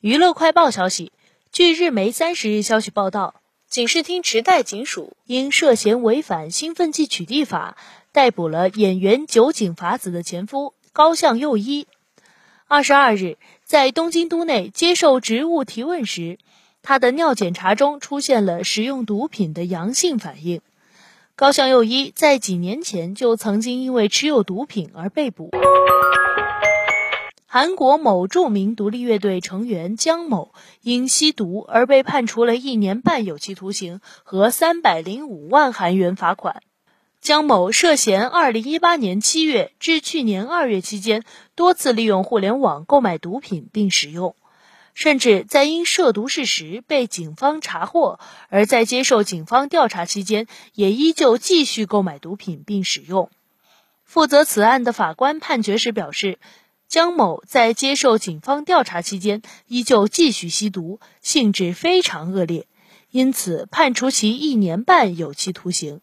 娱乐快报消息，据日媒三十日消息报道，警视厅池袋警署因涉嫌违反兴奋剂取缔法，逮捕了演员酒井法子的前夫高相佑一。二十二日，在东京都内接受职务提问时，他的尿检查中出现了使用毒品的阳性反应。高相佑一在几年前就曾经因为持有毒品而被捕。韩国某著名独立乐队成员姜某因吸毒而被判处了一年半有期徒刑和三百零五万韩元罚款。姜某涉嫌二零一八年七月至去年二月期间多次利用互联网购买毒品并使用，甚至在因涉毒事实被警方查获，而在接受警方调查期间也依旧继续购买毒品并使用。负责此案的法官判决时表示。江某在接受警方调查期间，依旧继续吸毒，性质非常恶劣，因此判处其一年半有期徒刑。